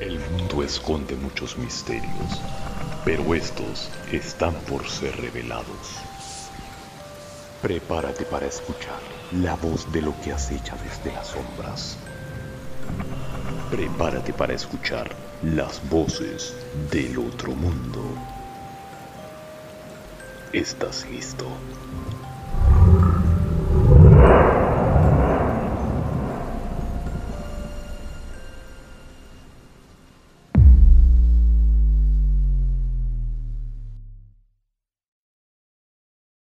El mundo esconde muchos misterios, pero estos están por ser revelados. Prepárate para escuchar la voz de lo que acecha desde las sombras. Prepárate para escuchar las voces del otro mundo. ¿Estás listo?